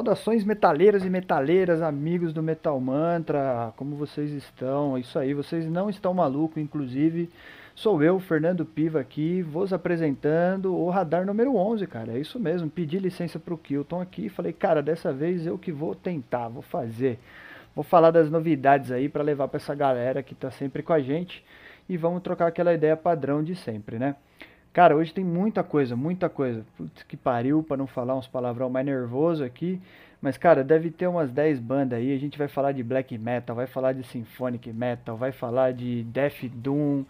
Saudações metaleiras e metaleiras, amigos do Metal Mantra, como vocês estão? É isso aí, vocês não estão malucos, inclusive sou eu, Fernando Piva aqui, vos apresentando o Radar número 11, cara, é isso mesmo, pedi licença pro Kilton aqui, falei, cara, dessa vez eu que vou tentar, vou fazer, vou falar das novidades aí para levar para essa galera que tá sempre com a gente e vamos trocar aquela ideia padrão de sempre, né? Cara, hoje tem muita coisa, muita coisa. Putz, que pariu para não falar uns palavrão mais nervoso aqui. Mas, cara, deve ter umas 10 bandas aí. A gente vai falar de black metal, vai falar de symphonic metal, vai falar de death doom.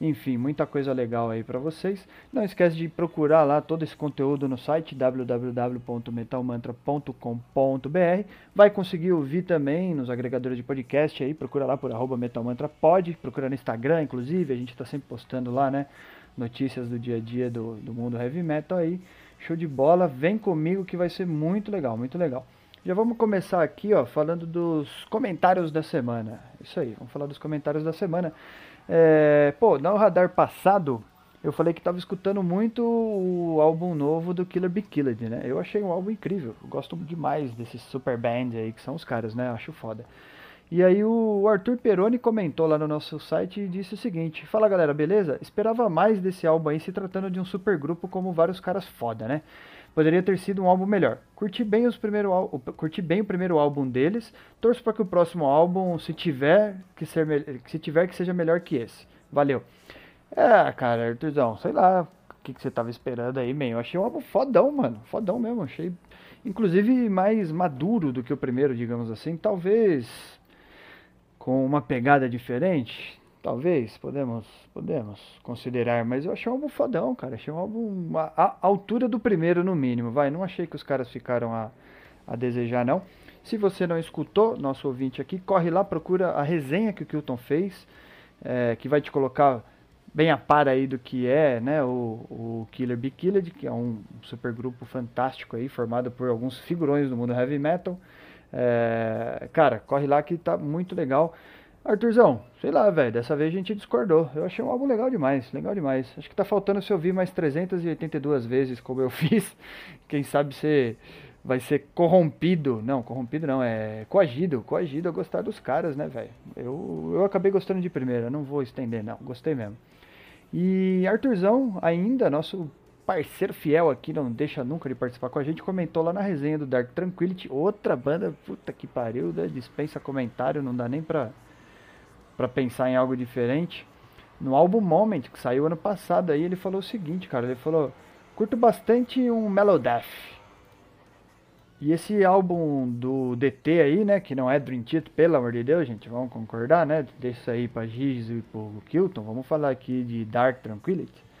Enfim, muita coisa legal aí para vocês. Não esquece de procurar lá todo esse conteúdo no site www.metalmantra.com.br. Vai conseguir ouvir também nos agregadores de podcast aí. Procura lá por arroba metalmantrapod. Procura no Instagram, inclusive. A gente está sempre postando lá, né? Notícias do dia a dia do, do mundo heavy metal aí. Show de bola, vem comigo que vai ser muito legal, muito legal. Já vamos começar aqui, ó, falando dos comentários da semana. Isso aí, vamos falar dos comentários da semana. É, pô, no radar passado, eu falei que estava escutando muito o álbum novo do Killer Be Killed, né? Eu achei um álbum incrível. Eu gosto demais desses super band aí, que são os caras, né? Acho foda. E aí o Arthur Peroni comentou lá no nosso site e disse o seguinte: Fala galera, beleza? Esperava mais desse álbum aí se tratando de um super grupo como vários caras foda, né? Poderia ter sido um álbum melhor. Curti bem, os primeiro, curti bem o primeiro álbum deles. Torço para que o próximo álbum, se tiver que ser se tiver que seja melhor que esse. Valeu. É, cara, Arthurzão, sei lá o que, que você tava esperando aí, man. Eu achei um álbum fodão, mano. Fodão mesmo. Achei, inclusive, mais maduro do que o primeiro, digamos assim. Talvez com uma pegada diferente, talvez, podemos, podemos considerar, mas eu achei um álbum fodão, cara, achei um álbum a, altura do primeiro no mínimo, vai, não achei que os caras ficaram a, a desejar não. Se você não escutou, nosso ouvinte aqui, corre lá, procura a resenha que o Kilton fez, é, que vai te colocar bem a par aí do que é né, o, o Killer Be Killed, que é um super grupo fantástico aí, formado por alguns figurões do mundo heavy metal. É, cara, corre lá que tá muito legal. Arthurzão, sei lá, velho, dessa vez a gente discordou. Eu achei um álbum legal demais, legal demais. Acho que tá faltando se ouvir mais 382 vezes como eu fiz. Quem sabe você vai ser corrompido. Não, corrompido não, é coagido. Coagido a gostar dos caras, né, velho? Eu, eu acabei gostando de primeira, não vou estender, não. Gostei mesmo. E Arthurzão, ainda, nosso parceiro fiel aqui, não deixa nunca de participar com a gente, comentou lá na resenha do Dark Tranquility, outra banda, puta que pariu, né? dispensa comentário, não dá nem pra, pra pensar em algo diferente. No álbum Moment, que saiu ano passado, aí ele falou o seguinte, cara, ele falou, curto bastante um Melodeath. E esse álbum do DT aí, né, que não é Dream Theater, pelo amor de Deus, gente, vamos concordar, né, deixa isso aí pra Giz e pro Kilton, vamos falar aqui de Dark Tranquility.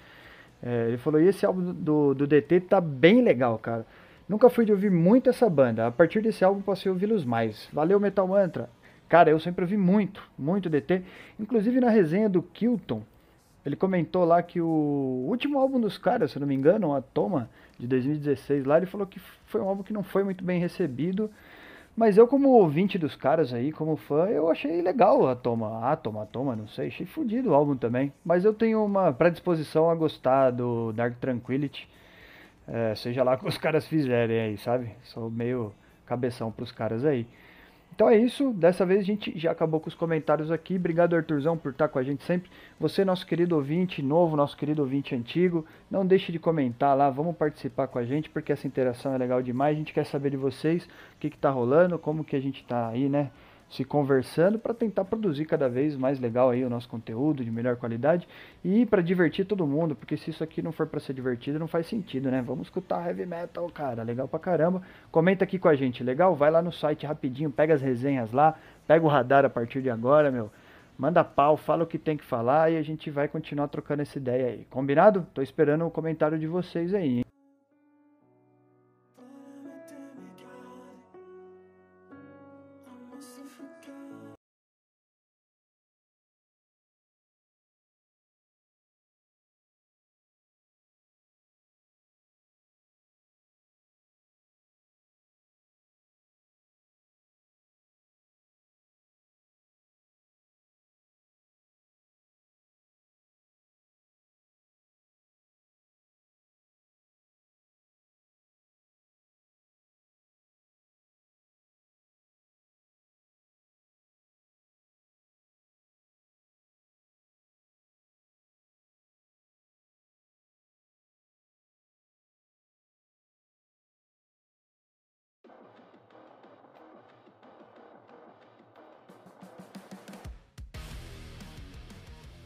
É, ele falou, e esse álbum do, do DT tá bem legal, cara. Nunca fui de ouvir muito essa banda. A partir desse álbum passei a ouvi-los mais. Valeu, Metal Mantra. Cara, eu sempre ouvi muito, muito DT. Inclusive na resenha do Kilton, ele comentou lá que o último álbum dos caras, se não me engano, a Toma, de 2016 lá, ele falou que foi um álbum que não foi muito bem recebido. Mas eu, como ouvinte dos caras aí, como fã, eu achei legal a toma. Ah, toma, toma, não sei. Achei fodido o álbum também. Mas eu tenho uma predisposição a gostar do Dark Tranquility. É, seja lá o que os caras fizerem aí, sabe? Sou meio cabeção pros caras aí. Então é isso, dessa vez a gente já acabou com os comentários aqui. Obrigado, Arthurzão, por estar com a gente sempre. Você, nosso querido ouvinte novo, nosso querido ouvinte antigo, não deixe de comentar lá, vamos participar com a gente, porque essa interação é legal demais. A gente quer saber de vocês, o que está rolando, como que a gente está aí, né? Se conversando para tentar produzir cada vez mais legal aí o nosso conteúdo de melhor qualidade e para divertir todo mundo, porque se isso aqui não for para ser divertido, não faz sentido, né? Vamos escutar heavy metal, cara, legal pra caramba. Comenta aqui com a gente, legal? Vai lá no site rapidinho, pega as resenhas lá, pega o radar a partir de agora, meu. Manda pau, fala o que tem que falar e a gente vai continuar trocando essa ideia aí. Combinado? Tô esperando o comentário de vocês aí. Hein?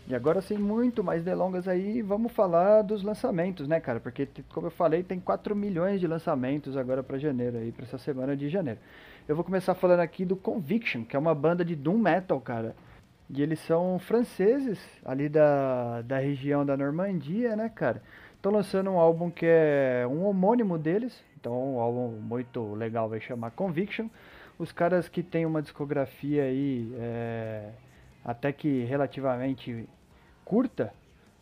E agora, sem muito mais delongas aí, vamos falar dos lançamentos, né, cara? Porque, como eu falei, tem 4 milhões de lançamentos agora para janeiro aí, para essa semana de janeiro. Eu vou começar falando aqui do Conviction, que é uma banda de doom metal, cara. E eles são franceses, ali da, da região da Normandia, né, cara? Estão lançando um álbum que é um homônimo deles, então um álbum muito legal, vai chamar Conviction. Os caras que têm uma discografia aí é, até que relativamente curta,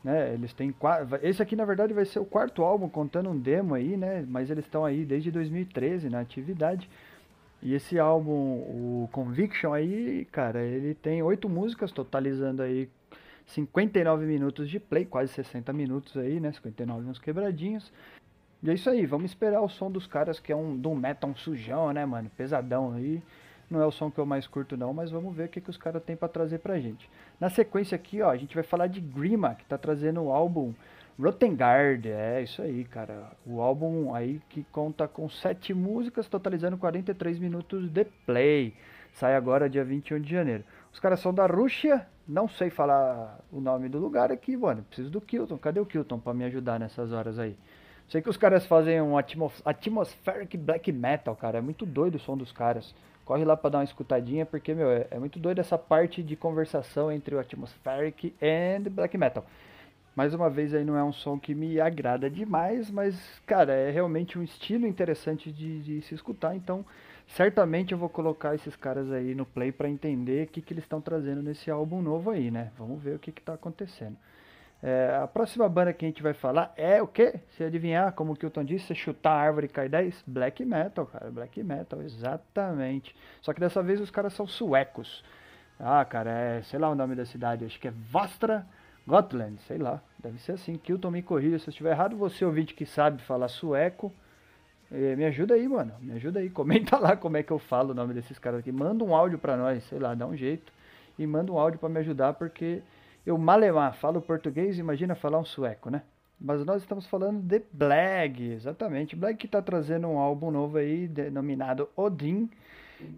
né? Eles têm esse aqui na verdade vai ser o quarto álbum contando um demo aí, né? Mas eles estão aí desde 2013 na atividade. E esse álbum, o Conviction aí, cara, ele tem oito músicas, totalizando aí 59 minutos de play, quase 60 minutos aí, né? 59 uns quebradinhos. E é isso aí, vamos esperar o som dos caras, que é um do metal um sujão, né, mano? Pesadão aí. Não é o som que eu mais curto não, mas vamos ver o que, que os caras têm para trazer pra gente. Na sequência aqui, ó, a gente vai falar de Grima, que tá trazendo o álbum Rotengard, é isso aí, cara. O álbum aí que conta com sete músicas, totalizando 43 minutos de play. Sai agora dia 21 de janeiro. Os caras são da Rússia, não sei falar o nome do lugar aqui, mano. Preciso do Kilton. Cadê o Kilton para me ajudar nessas horas aí? Sei que os caras fazem um atmos atmospheric black metal, cara. É muito doido o som dos caras. Corre lá para dar uma escutadinha, porque, meu, é, é muito doido essa parte de conversação entre o atmospheric e black metal. Mais uma vez aí não é um som que me agrada demais, mas cara, é realmente um estilo interessante de, de se escutar, então certamente eu vou colocar esses caras aí no play para entender o que, que eles estão trazendo nesse álbum novo aí, né? Vamos ver o que está acontecendo. É, a próxima banda que a gente vai falar é o quê? Se adivinhar, como o Kilton disse, você chutar a árvore e cai 10? Black Metal, cara, Black Metal, exatamente. Só que dessa vez os caras são suecos. Ah, cara, é, sei lá o nome da cidade, acho que é Vastra Gotland, sei lá, deve ser assim. Kilton me corrija se eu estiver errado. Você, ouvinte que sabe falar sueco, eh, me ajuda aí, mano. Me ajuda aí. Comenta lá como é que eu falo o nome desses caras aqui. Manda um áudio pra nós, sei lá, dá um jeito. E manda um áudio para me ajudar, porque eu malemar falo português, imagina falar um sueco, né? Mas nós estamos falando de Black, exatamente. Black que está trazendo um álbum novo aí, denominado Odin,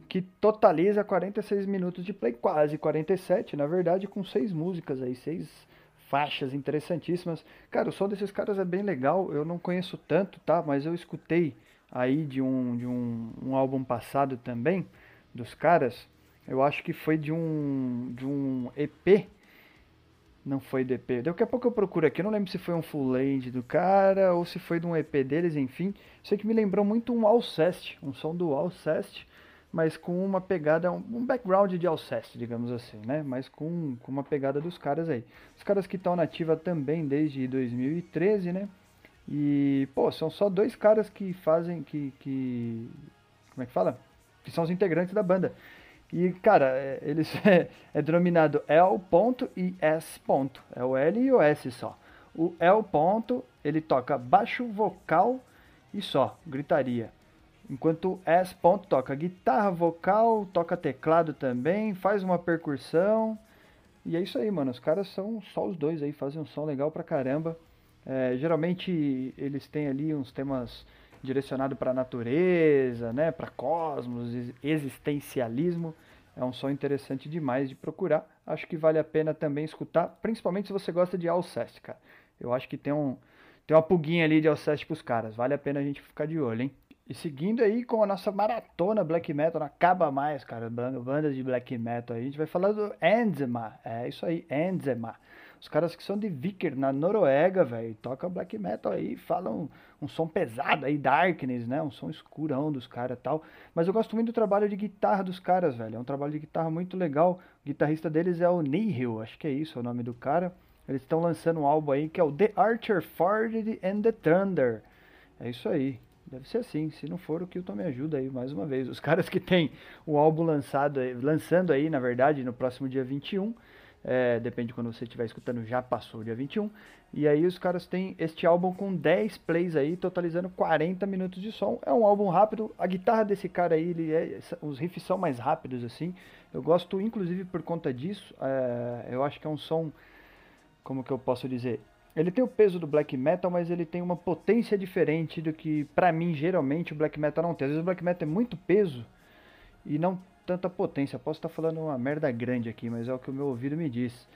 que totaliza 46 minutos de play, quase 47, na verdade, com seis músicas aí, seis faixas interessantíssimas. Cara, o som desses caras é bem legal. Eu não conheço tanto, tá? Mas eu escutei aí de um, de um, um álbum passado também dos caras. Eu acho que foi de um, de um EP. Não foi de EP. Daqui a pouco eu procuro aqui. Eu não lembro se foi um full length do cara ou se foi de um EP deles, enfim. Sei que me lembrou muito um Alcest, um som do Alcest mas com uma pegada, um background de Alceste, digamos assim, né? Mas com, com uma pegada dos caras aí. Os caras que estão na ativa também desde 2013, né? E, pô, são só dois caras que fazem, que, que como é que fala? Que são os integrantes da banda. E, cara, é, eles é, é denominado L ponto e S ponto. É o L e o S só. O L ponto, ele toca baixo vocal e só, gritaria. Enquanto o S. Ponto toca guitarra, vocal, toca teclado também, faz uma percussão. E é isso aí, mano. Os caras são só os dois aí, fazem um som legal pra caramba. É, geralmente eles têm ali uns temas direcionados para natureza, né, para cosmos, existencialismo. É um som interessante demais de procurar. Acho que vale a pena também escutar, principalmente se você gosta de Alceste, cara. Eu acho que tem um tem uma puguinha ali de Alceste pros caras. Vale a pena a gente ficar de olho, hein? E seguindo aí com a nossa maratona black metal, não acaba mais, cara, bandas de black metal aí. A gente vai falar do Enzema, é isso aí, Enzema. Os caras que são de Viker, na Noruega, velho, tocam black metal aí, falam um som pesado aí, darkness, né? Um som escurão dos caras tal. Mas eu gosto muito do trabalho de guitarra dos caras, velho. É um trabalho de guitarra muito legal. O guitarrista deles é o Nihil, acho que é isso é o nome do cara. Eles estão lançando um álbum aí que é o The Archer Ford and the Thunder. É isso aí. Deve ser assim. Se não for, o Kilton me ajuda aí mais uma vez. Os caras que tem o álbum lançado, lançando aí, na verdade, no próximo dia 21. É, depende de quando você estiver escutando, já passou o dia 21. E aí os caras têm este álbum com 10 plays aí, totalizando 40 minutos de som. É um álbum rápido. A guitarra desse cara aí, ele é, os riffs são mais rápidos assim. Eu gosto, inclusive, por conta disso. É, eu acho que é um som, como que eu posso dizer? Ele tem o peso do black metal, mas ele tem uma potência diferente do que, para mim, geralmente o black metal não tem. Às vezes o black metal é muito peso e não tanta potência. Posso estar falando uma merda grande aqui, mas é o que o meu ouvido me diz.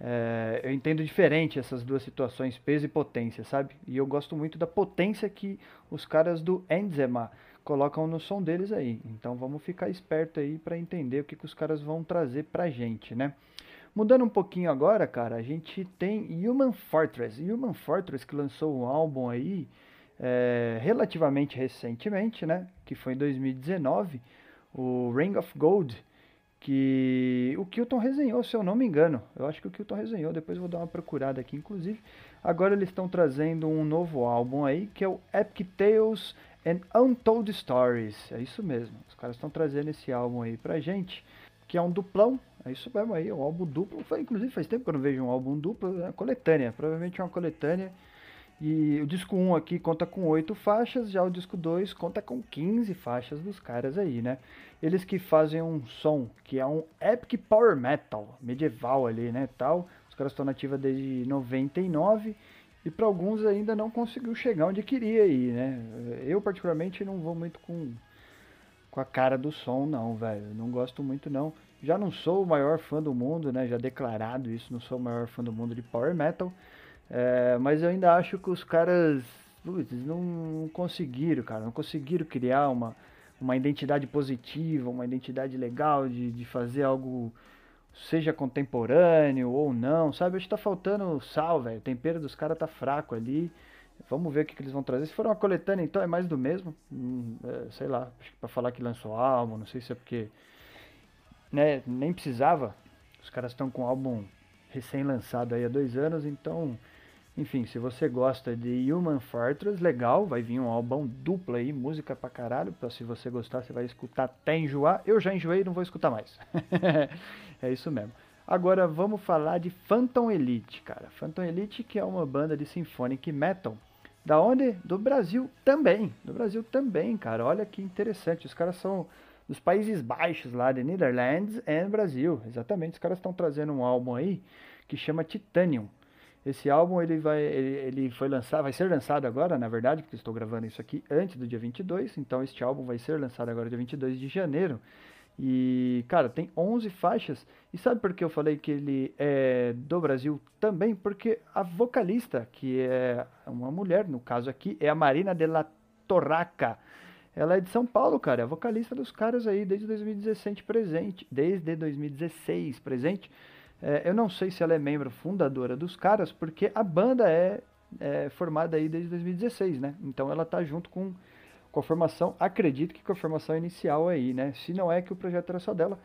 É, eu entendo diferente essas duas situações, peso e potência, sabe? E eu gosto muito da potência que os caras do Enzema colocam no som deles aí. Então vamos ficar esperto aí para entender o que, que os caras vão trazer pra gente, né? Mudando um pouquinho agora, cara, a gente tem Human Fortress. Human Fortress que lançou um álbum aí é, relativamente recentemente, né? Que foi em 2019, o Ring of Gold que o Kilton resenhou, se eu não me engano. Eu acho que o Kilton resenhou, depois eu vou dar uma procurada aqui, inclusive. Agora eles estão trazendo um novo álbum aí, que é o Epic Tales and Untold Stories. É isso mesmo. Os caras estão trazendo esse álbum aí pra gente, que é um duplão. É isso mesmo aí, um álbum duplo. Foi, inclusive faz tempo que eu não vejo um álbum duplo, é uma coletânea, provavelmente é uma coletânea e o disco 1 aqui conta com 8 faixas, já o disco 2 conta com 15 faixas dos caras aí, né? Eles que fazem um som que é um epic power metal, medieval ali, né, tal. Os caras estão nativa desde 99 e para alguns ainda não conseguiu chegar onde queria ir, né? Eu particularmente não vou muito com com a cara do som não, velho. Não gosto muito não. Já não sou o maior fã do mundo, né? Já declarado isso, não sou o maior fã do mundo de power metal. É, mas eu ainda acho que os caras putz, não conseguiram, cara, não conseguiram criar uma, uma identidade positiva, uma identidade legal de, de fazer algo, seja contemporâneo ou não, sabe? Acho que tá faltando sal, velho. O tempero dos caras tá fraco ali. Vamos ver o que, que, eles vão trazer. Se for uma coletânea, então é mais do mesmo. Hum, é, sei lá, acho que pra falar que lançou álbum, não sei se é porque. Né, nem precisava. Os caras estão com álbum recém-lançado aí há dois anos, então enfim, se você gosta de Human Fortress, legal, vai vir um álbum duplo aí, música pra caralho. Então, se você gostar, você vai escutar até enjoar. Eu já enjoei, não vou escutar mais. é isso mesmo. Agora vamos falar de Phantom Elite, cara. Phantom Elite que é uma banda de symphonic metal. Da onde? Do Brasil também. Do Brasil também, cara. Olha que interessante. Os caras são dos Países Baixos lá, de Netherlands e Brasil. Exatamente. Os caras estão trazendo um álbum aí que chama Titanium. Esse álbum ele vai, ele, ele, foi lançado, vai ser lançado agora, na verdade, porque estou gravando isso aqui antes do dia 22, então este álbum vai ser lançado agora dia 22 de janeiro. E, cara, tem 11 faixas. E sabe por que eu falei que ele é do Brasil também? Porque a vocalista, que é uma mulher, no caso aqui, é a Marina de la Torraca. Ela é de São Paulo, cara, é a vocalista dos caras aí desde 2016 presente, desde 2016 presente. É, eu não sei se ela é membro fundadora dos caras, porque a banda é, é formada aí desde 2016, né? Então ela tá junto com, com a formação, acredito que com a formação inicial aí, né? Se não é que o projeto era só dela.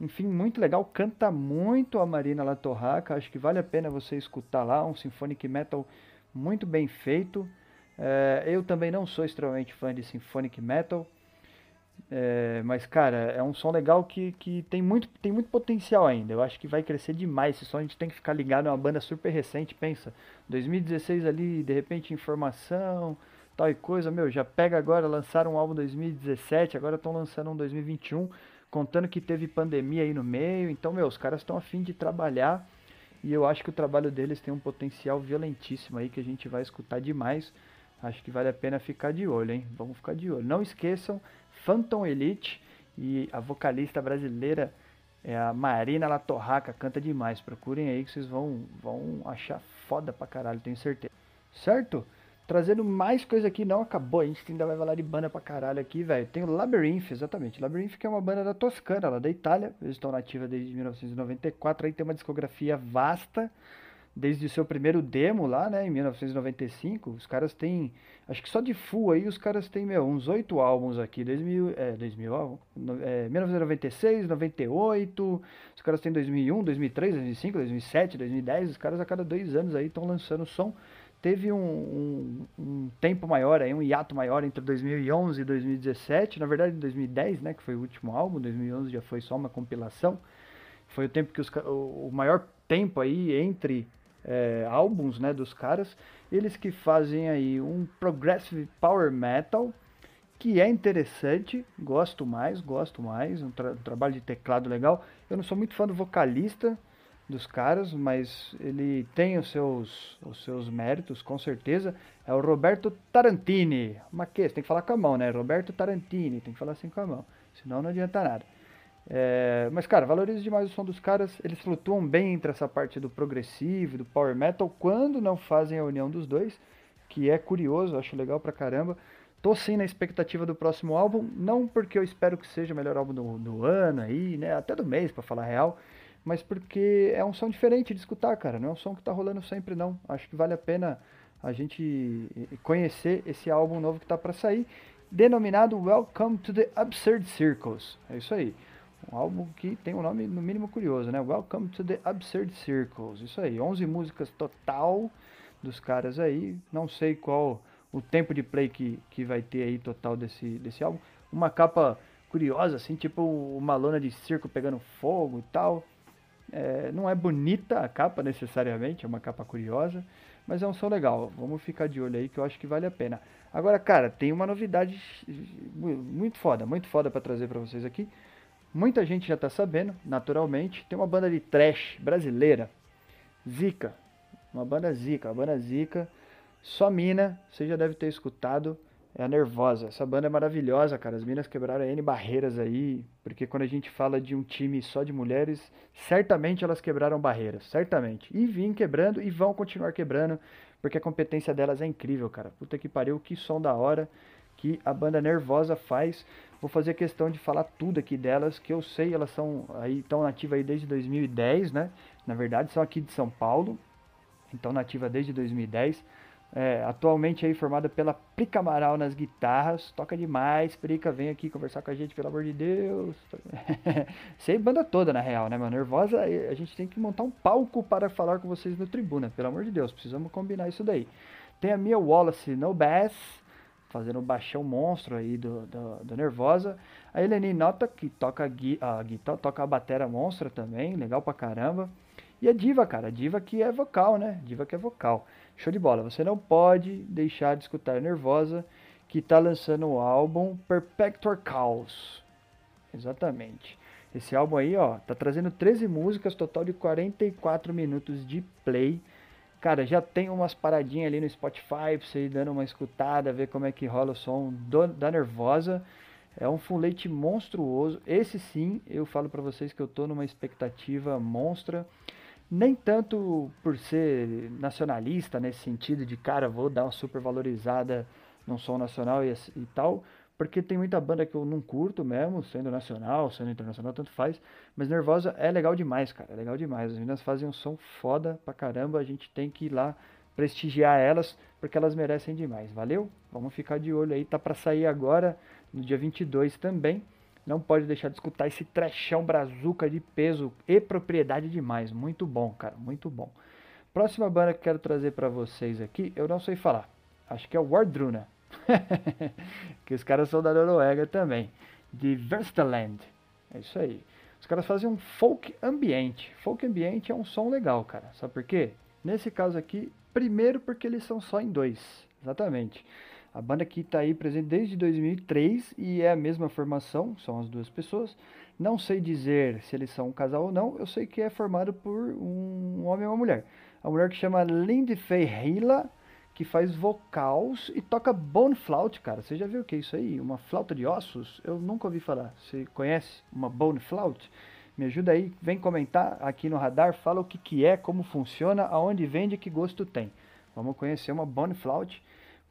Enfim, muito legal, canta muito a Marina Latorraca, acho que vale a pena você escutar lá, um symphonic metal muito bem feito. É, eu também não sou extremamente fã de symphonic metal, é, mas, cara, é um som legal que, que tem, muito, tem muito potencial ainda. Eu acho que vai crescer demais. Esse som a gente tem que ficar ligado. É uma banda super recente. Pensa, 2016 ali, de repente, informação, tal e coisa. Meu, já pega agora, lançaram um álbum 2017, agora estão lançando um 2021, contando que teve pandemia aí no meio. Então, meu, os caras estão afim de trabalhar. E eu acho que o trabalho deles tem um potencial violentíssimo aí que a gente vai escutar demais. Acho que vale a pena ficar de olho, hein? Vamos ficar de olho. Não esqueçam, Phantom Elite e a vocalista brasileira é a Marina Latorraca, canta demais. Procurem aí que vocês vão, vão achar foda pra caralho, tenho certeza. Certo? Trazendo mais coisa aqui, não acabou, a gente ainda vai falar de banda pra caralho aqui, velho. Tem o Labyrinth, exatamente. Labyrinth que é uma banda da Toscana, lá da Itália. Eles estão nativa desde 1994, aí tem uma discografia vasta desde o seu primeiro demo lá, né, em 1995, os caras têm, acho que só de full aí, os caras têm, meu, uns oito álbuns aqui, 2000, é, 2000, é, 1996, 98, os caras têm 2001, 2003, 2005, 2007, 2010, os caras a cada dois anos aí estão lançando som. Teve um, um, um, tempo maior aí, um hiato maior entre 2011 e 2017, na verdade em 2010, né, que foi o último álbum, 2011 já foi só uma compilação, foi o tempo que os, o, o maior tempo aí entre é, álbuns né, dos caras. Eles que fazem aí um progressive power metal que é interessante, gosto mais, gosto mais, um, tra trabalho de teclado legal. Eu não sou muito fã do vocalista dos caras, mas ele tem os seus, os seus méritos, com certeza. É o Roberto Tarantini. Você tem que falar com a mão, né? Roberto Tarantini, tem que falar assim com a mão, senão não adianta nada. É, mas, cara, valorizo demais o som dos caras. Eles flutuam bem entre essa parte do progressivo, do power metal, quando não fazem a união dos dois, que é curioso, acho legal pra caramba. Tô sim na expectativa do próximo álbum, não porque eu espero que seja o melhor álbum do, do ano aí, né? Até do mês, para falar real, mas porque é um som diferente de escutar, cara. Não é um som que tá rolando sempre, não. Acho que vale a pena a gente conhecer esse álbum novo que tá para sair, denominado Welcome to the Absurd Circles. É isso aí. Um álbum que tem um nome no mínimo curioso, né? Welcome to the Absurd Circles. Isso aí, 11 músicas total dos caras aí. Não sei qual o tempo de play que, que vai ter aí total desse, desse álbum. Uma capa curiosa, assim, tipo uma lona de circo pegando fogo e tal. É, não é bonita a capa necessariamente, é uma capa curiosa, mas é um som legal. Vamos ficar de olho aí que eu acho que vale a pena. Agora, cara, tem uma novidade muito foda, muito foda para trazer para vocês aqui. Muita gente já está sabendo, naturalmente. Tem uma banda de trash brasileira, Zica. Uma banda Zica, uma banda Zica. Só mina, você já deve ter escutado. É a Nervosa. Essa banda é maravilhosa, cara. As minas quebraram N barreiras aí. Porque quando a gente fala de um time só de mulheres, certamente elas quebraram barreiras. Certamente. E vêm quebrando e vão continuar quebrando. Porque a competência delas é incrível, cara. Puta que pariu, que som da hora que a banda Nervosa faz. Vou fazer questão de falar tudo aqui delas, que eu sei, elas são aí tão nativas aí desde 2010, né? Na verdade, são aqui de São Paulo, então nativa desde 2010. É, atualmente aí formada pela Prica Amaral nas guitarras, toca demais. Prica, vem aqui conversar com a gente, pelo amor de Deus. Sei banda toda, na real, né, mano? Nervosa, a gente tem que montar um palco para falar com vocês no tribuna, pelo amor de Deus, precisamos combinar isso daí. Tem a Mia Wallace no bass, fazendo o baixão monstro aí do, do, do Nervosa. A Eleni Nota, que toca a, guitarra, toca a batera monstra também, legal pra caramba. E a Diva, cara, a Diva que é vocal, né? Diva que é vocal. Show de bola. Você não pode deixar de escutar Nervosa, que tá lançando o álbum Perpetual Chaos. Exatamente. Esse álbum aí, ó, tá trazendo 13 músicas, total de 44 minutos de play. Cara, já tem umas paradinhas ali no Spotify pra você ir dando uma escutada, ver como é que rola o som do, da Nervosa. É um fulete monstruoso. Esse sim, eu falo para vocês que eu tô numa expectativa monstra. Nem tanto por ser nacionalista nesse sentido de cara, vou dar uma super valorizada num som nacional e, e tal, porque tem muita banda que eu não curto mesmo, sendo nacional, sendo internacional, tanto faz. Mas Nervosa é legal demais, cara. É legal demais. As meninas fazem um som foda pra caramba. A gente tem que ir lá prestigiar elas, porque elas merecem demais. Valeu? Vamos ficar de olho aí. Tá pra sair agora, no dia 22 também. Não pode deixar de escutar esse trechão brazuca de peso e propriedade demais. Muito bom, cara. Muito bom. Próxima banda que quero trazer para vocês aqui, eu não sei falar. Acho que é o Wardruna. que os caras são da Noruega também. De Verstaland. É isso aí. Os caras fazem um folk ambiente. Folk ambiente é um som legal, cara. Sabe por quê? Nesse caso aqui, primeiro porque eles são só em dois. Exatamente. A banda aqui está aí presente desde 2003 e é a mesma formação, são as duas pessoas. Não sei dizer se eles são um casal ou não, eu sei que é formado por um homem e uma mulher. A mulher que chama Lindy Hila que faz vocals e toca bone flauta, cara. Você já viu o que é isso aí? Uma flauta de ossos? Eu nunca ouvi falar. Você conhece uma bone flauta? Me ajuda aí, vem comentar aqui no radar, fala o que, que é, como funciona, aonde vende que gosto tem. Vamos conhecer uma bone flauta,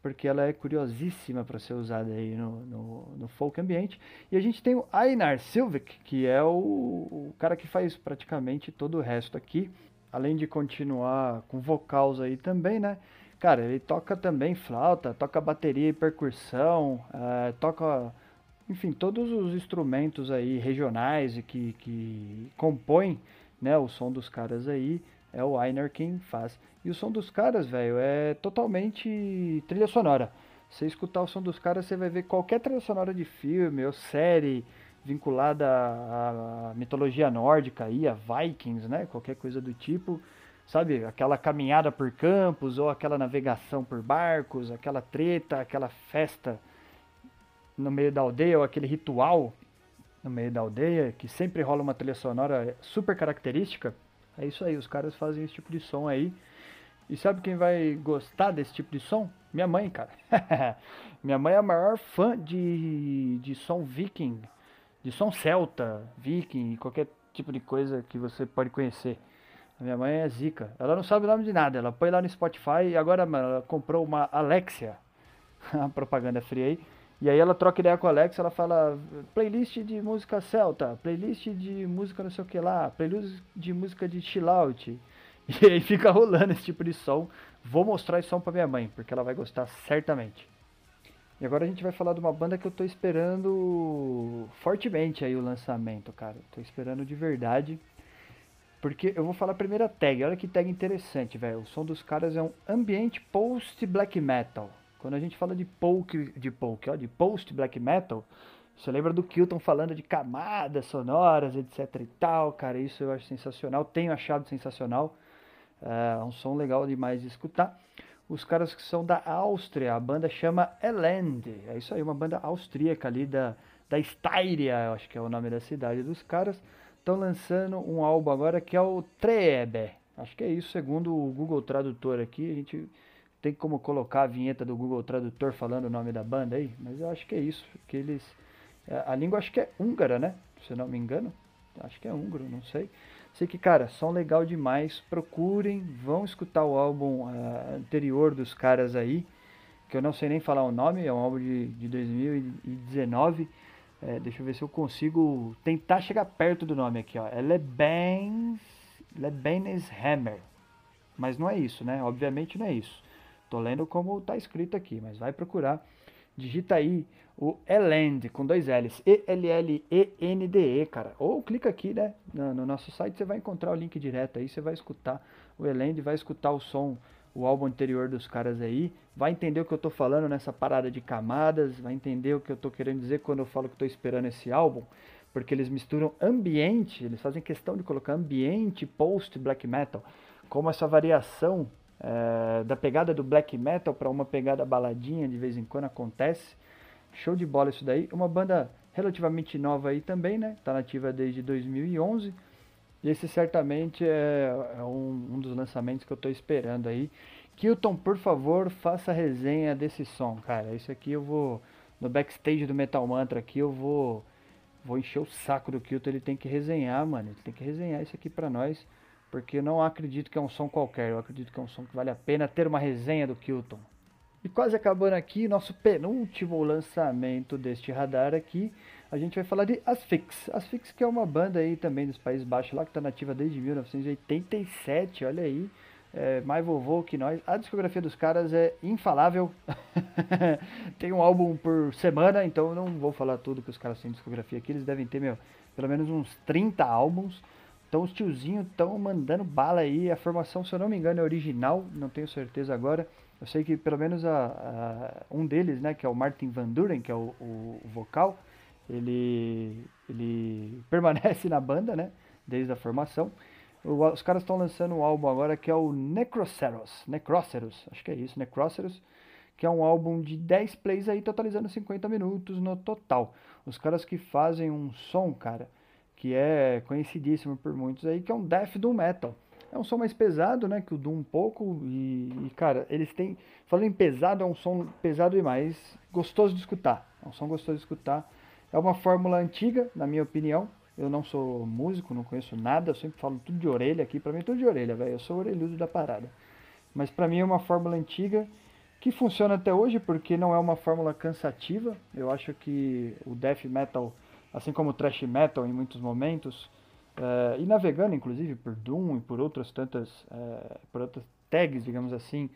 porque ela é curiosíssima para ser usada aí no, no, no, folk ambiente. E a gente tem o Einar Silvik, que é o, o cara que faz praticamente todo o resto aqui, além de continuar com vocals aí também, né? Cara, ele toca também flauta, toca bateria e percussão, uh, toca, enfim, todos os instrumentos aí regionais que, que compõem né, o som dos caras aí. É o Einar quem faz. E o som dos caras, velho, é totalmente trilha sonora. Você escutar o som dos caras, você vai ver qualquer trilha sonora de filme ou série vinculada à mitologia nórdica aí, a Vikings, né? Qualquer coisa do tipo sabe? Aquela caminhada por campos, ou aquela navegação por barcos, aquela treta, aquela festa no meio da aldeia, ou aquele ritual no meio da aldeia, que sempre rola uma trilha sonora super característica. É isso aí, os caras fazem esse tipo de som aí. E sabe quem vai gostar desse tipo de som? Minha mãe, cara. Minha mãe é a maior fã de, de som viking de som celta, viking, qualquer tipo de coisa que você pode conhecer. Minha mãe é zica. Ela não sabe o nome de nada. Ela põe lá no Spotify e agora, mano, ela comprou uma Alexia. propaganda fria aí. E aí ela troca ideia com a Alexa, ela fala playlist de música celta, playlist de música não sei o que lá, playlist de música de chill out. E aí fica rolando esse tipo de som. Vou mostrar esse som pra minha mãe, porque ela vai gostar certamente. E agora a gente vai falar de uma banda que eu tô esperando fortemente aí o lançamento, cara. Tô esperando de verdade. Porque eu vou falar a primeira tag. Olha que tag interessante, velho. O som dos caras é um ambiente post black metal. Quando a gente fala de folk, de folk, ó, de post black metal, você lembra do Kilton falando de camadas sonoras, etc e tal, cara, isso eu acho sensacional, tenho achado sensacional, é um som legal demais de escutar. Os caras que são da Áustria, a banda chama Elend, é isso aí, uma banda austríaca ali da, da Styria, acho que é o nome da cidade dos caras, estão lançando um álbum agora que é o Trebe, acho que é isso, segundo o Google Tradutor aqui, a gente tem como colocar a vinheta do Google Tradutor falando o nome da banda aí, mas eu acho que é isso, que eles é, a língua acho que é húngara, né? Se eu não me engano, acho que é húngaro, não sei. Sei que, cara, som legal demais. Procurem, vão escutar o álbum uh, anterior dos caras aí, que eu não sei nem falar o nome, é um álbum de, de 2019. É, deixa eu ver se eu consigo tentar chegar perto do nome aqui, ó. É Lebens, Hammer. Mas não é isso, né? Obviamente não é isso. Tô lendo como tá escrito aqui, mas vai procurar. Digita aí o Elend com dois L's, E-L-L-E-N-D-E, cara. Ou clica aqui, né, no, no, nosso site, você vai encontrar o link direto aí, você vai escutar o Elend, vai escutar o som, o álbum anterior dos caras aí, vai entender o que eu tô falando nessa parada de camadas, vai entender o que eu tô querendo dizer quando eu falo que tô esperando esse álbum, porque eles misturam ambiente, eles fazem questão de colocar ambiente post black metal, como essa variação é, da pegada do black metal para uma pegada baladinha de vez em quando acontece. Show de bola isso daí. Uma banda relativamente nova aí também, né? Tá nativa desde 2011. E esse certamente é, é um, um, dos lançamentos que eu estou esperando aí. Kilton, por favor, faça a resenha desse som, cara. Isso aqui eu vou no backstage do Metal Mantra aqui eu vou vou encher o saco do Kilton, ele tem que resenhar, mano. Ele tem que resenhar isso aqui para nós porque eu não acredito que é um som qualquer, eu acredito que é um som que vale a pena ter uma resenha do Kilton. E quase acabando aqui, nosso penúltimo lançamento deste radar aqui, a gente vai falar de Asfix. Asfix que é uma banda aí também dos Países Baixos lá, que está nativa desde 1987, olha aí, é, mais vovô que nós. A discografia dos caras é infalável, tem um álbum por semana, então eu não vou falar tudo que os caras têm discografia aqui, eles devem ter, meu, pelo menos uns 30 álbuns. Então os tiozinhos estão mandando bala aí. A formação, se eu não me engano, é original, não tenho certeza agora. Eu sei que pelo menos a, a, um deles, né, que é o Martin Van Duren, que é o, o vocal, ele, ele permanece na banda, né, desde a formação. O, os caras estão lançando um álbum agora que é o Necroceros, Necroceros, acho que é isso, Necroceros, que é um álbum de 10 plays aí, totalizando 50 minutos no total. Os caras que fazem um som, cara, que é conhecidíssimo por muitos aí, que é um death doom metal. É um som mais pesado, né, que o doom um pouco e, e, cara, eles têm, falando em pesado, é um som pesado demais, gostoso de escutar. É um som gostoso de escutar. É uma fórmula antiga, na minha opinião. Eu não sou músico, não conheço nada, eu sempre falo tudo de orelha aqui, para mim tudo de orelha, velho. Eu sou orelhudo da parada. Mas para mim é uma fórmula antiga que funciona até hoje porque não é uma fórmula cansativa. Eu acho que o death metal assim como o thrash metal em muitos momentos, uh, e navegando inclusive por Doom e por outras tantas, uh, por outras tags, digamos assim,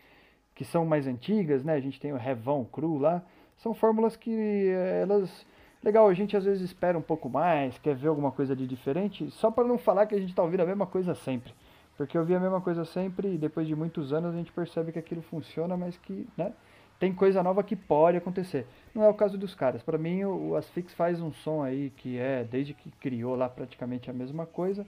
que são mais antigas, né? A gente tem o Revão Cru lá, são fórmulas que uh, elas legal, a gente às vezes espera um pouco mais, quer ver alguma coisa de diferente, só para não falar que a gente está ouvindo a mesma coisa sempre. Porque eu vi a mesma coisa sempre e depois de muitos anos a gente percebe que aquilo funciona, mas que, né? tem coisa nova que pode acontecer. Não é o caso dos caras. Para mim, o Asfix faz um som aí que é, desde que criou lá praticamente a mesma coisa.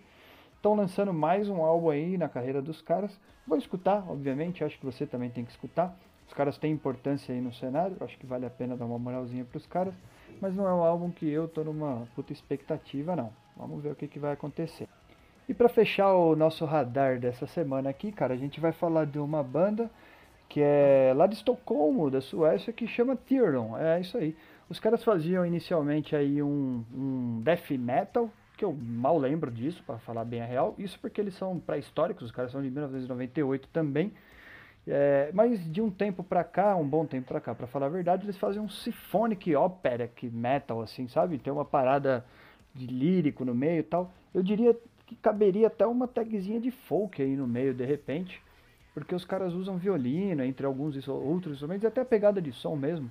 Estão lançando mais um álbum aí na carreira dos caras. Vou escutar, obviamente, acho que você também tem que escutar. Os caras têm importância aí no cenário, acho que vale a pena dar uma moralzinha pros caras. Mas não é um álbum que eu tô numa puta expectativa, não. Vamos ver o que, que vai acontecer. E para fechar o nosso radar dessa semana aqui, cara, a gente vai falar de uma banda que é lá de Estocolmo, da Suécia, que chama Tyrion. É isso aí. Os caras faziam inicialmente aí um, um death metal, que eu mal lembro disso, para falar bem a real. Isso porque eles são pré-históricos, os caras são de 1998 também. É, mas de um tempo pra cá, um bom tempo pra cá, pra falar a verdade, eles fazem um symphonic opera metal, assim, sabe? Tem uma parada de lírico no meio e tal. Eu diria que caberia até uma tagzinha de folk aí no meio, de repente, porque os caras usam violino, entre alguns outros instrumentos, até a pegada de som mesmo.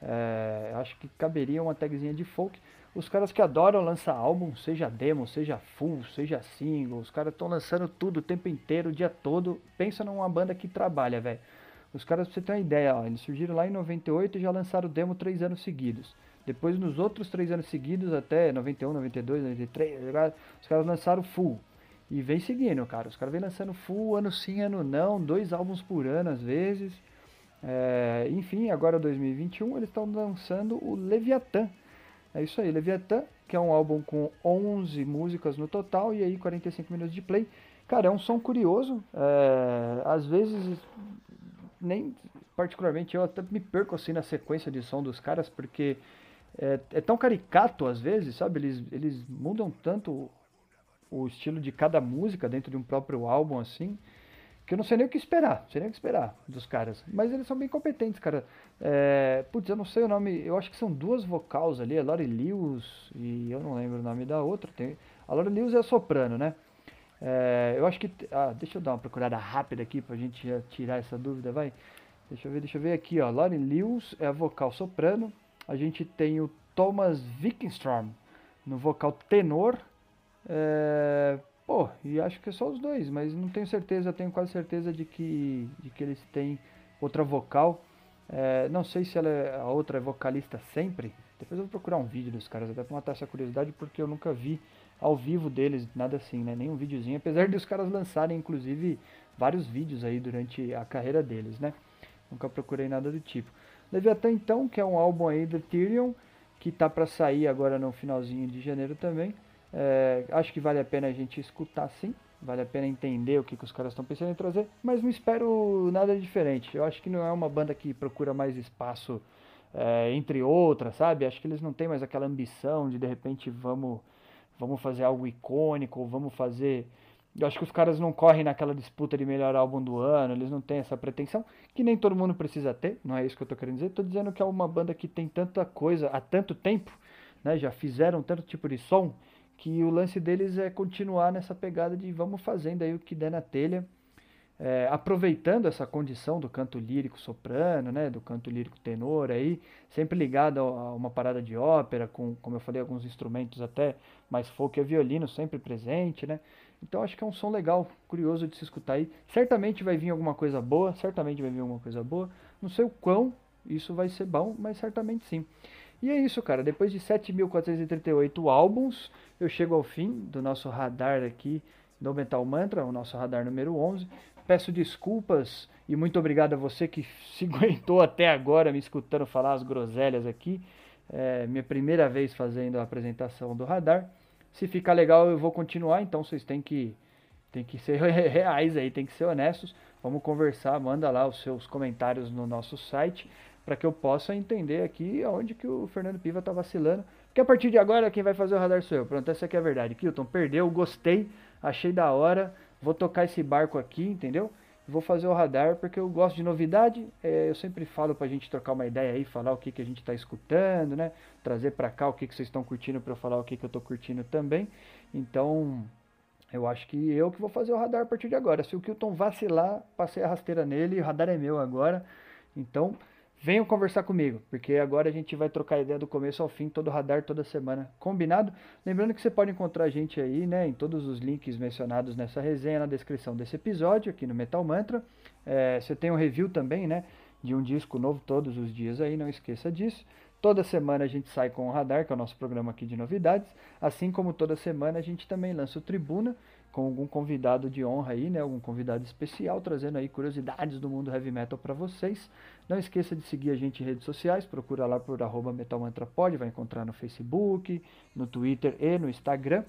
É, acho que caberia uma tagzinha de folk. Os caras que adoram lançar álbum, seja demo, seja full, seja single, os caras estão lançando tudo o tempo inteiro, o dia todo. Pensa numa banda que trabalha, velho. Os caras, pra você ter uma ideia, ó, eles surgiram lá em 98 e já lançaram demo três anos seguidos. Depois, nos outros três anos seguidos, até 91, 92, 93, os caras lançaram full. E vem seguindo, cara. Os caras vêm lançando full, ano sim, ano não, dois álbuns por ano às vezes. É, enfim, agora 2021 eles estão lançando o Leviathan. É isso aí, Leviathan, que é um álbum com 11 músicas no total e aí 45 minutos de play. Cara, é um som curioso. É, às vezes, nem particularmente eu até me perco assim na sequência de som dos caras, porque é, é tão caricato às vezes, sabe? Eles, eles mudam tanto o estilo de cada música dentro de um próprio álbum assim que eu não sei nem o que esperar, não sei nem o que esperar dos caras. Mas eles são bem competentes, cara. É, putz, eu não sei o nome, eu acho que são duas vocais ali, a Lori Lewis e eu não lembro o nome da outra. Tem, a Lori Lewis é a soprano, né? É, eu acho que. Ah, deixa eu dar uma procurada rápida aqui pra gente tirar essa dúvida, vai. Deixa eu ver, deixa eu ver aqui, ó. Lori Lewis é a vocal soprano. A gente tem o Thomas Wickstrom no vocal tenor. É, Pô, e acho que é só os dois, mas não tenho certeza, tenho quase certeza de que, de que eles têm outra vocal. É, não sei se ela é, a outra é vocalista sempre. Depois eu vou procurar um vídeo dos caras até pra matar essa curiosidade, porque eu nunca vi ao vivo deles nada assim, né? Nenhum videozinho, apesar de os caras lançarem inclusive vários vídeos aí durante a carreira deles, né? Nunca procurei nada do tipo. Leviathan então, que é um álbum aí do Tyrion, que tá para sair agora no finalzinho de janeiro também. É, acho que vale a pena a gente escutar sim, vale a pena entender o que, que os caras estão pensando em trazer, mas não espero nada diferente. Eu acho que não é uma banda que procura mais espaço é, entre outras, sabe? Acho que eles não têm mais aquela ambição de de repente vamos, vamos fazer algo icônico, vamos fazer. Eu acho que os caras não correm naquela disputa de melhor álbum do ano, eles não têm essa pretensão, que nem todo mundo precisa ter, não é isso que eu tô querendo dizer. Tô dizendo que é uma banda que tem tanta coisa há tanto tempo, né? Já fizeram tanto tipo de som que o lance deles é continuar nessa pegada de vamos fazendo aí o que der na telha, é, aproveitando essa condição do canto lírico soprano, né, do canto lírico tenor aí, sempre ligado a uma parada de ópera, com, como eu falei, alguns instrumentos até mais folk e violino sempre presente, né, então acho que é um som legal, curioso de se escutar aí, certamente vai vir alguma coisa boa, certamente vai vir alguma coisa boa, não sei o quão isso vai ser bom, mas certamente sim. E é isso, cara. Depois de 7.438 álbuns, eu chego ao fim do nosso radar aqui do Metal Mantra, o nosso radar número 11. Peço desculpas e muito obrigado a você que se aguentou até agora me escutando falar as groselhas aqui. É minha primeira vez fazendo a apresentação do radar. Se ficar legal, eu vou continuar, então vocês têm que, têm que ser reais aí, têm que ser honestos. Vamos conversar, manda lá os seus comentários no nosso site para que eu possa entender aqui aonde que o Fernando Piva está vacilando. Porque a partir de agora quem vai fazer o radar sou eu. Pronto, essa aqui é a verdade. Kilton, perdeu, gostei, achei da hora, vou tocar esse barco aqui, entendeu? Vou fazer o radar porque eu gosto de novidade. É, eu sempre falo para a gente trocar uma ideia aí, falar o que, que a gente está escutando, né? Trazer para cá o que, que vocês estão curtindo para eu falar o que, que eu estou curtindo também. Então, eu acho que eu que vou fazer o radar a partir de agora. Se o Kilton vacilar, passei a rasteira nele, o radar é meu agora. Então, venham conversar comigo, porque agora a gente vai trocar ideia do começo ao fim, todo radar, toda semana, combinado? Lembrando que você pode encontrar a gente aí, né, em todos os links mencionados nessa resenha, na descrição desse episódio, aqui no Metal Mantra. É, você tem um review também, né, de um disco novo todos os dias aí, não esqueça disso. Toda semana a gente sai com o Radar, que é o nosso programa aqui de novidades, assim como toda semana a gente também lança o Tribuna, com algum convidado de honra aí, né? Algum convidado especial trazendo aí curiosidades do mundo heavy metal para vocês. Não esqueça de seguir a gente em redes sociais, procura lá por arroba metalmantrapod, vai encontrar no Facebook, no Twitter e no Instagram.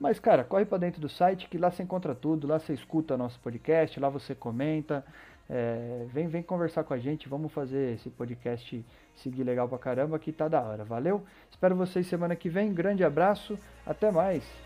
Mas, cara, corre para dentro do site que lá você encontra tudo, lá você escuta nosso podcast, lá você comenta, É, vem, vem conversar com a gente, vamos fazer esse podcast seguir legal pra caramba, que tá da hora. Valeu? Espero vocês semana que vem. Grande abraço, até mais.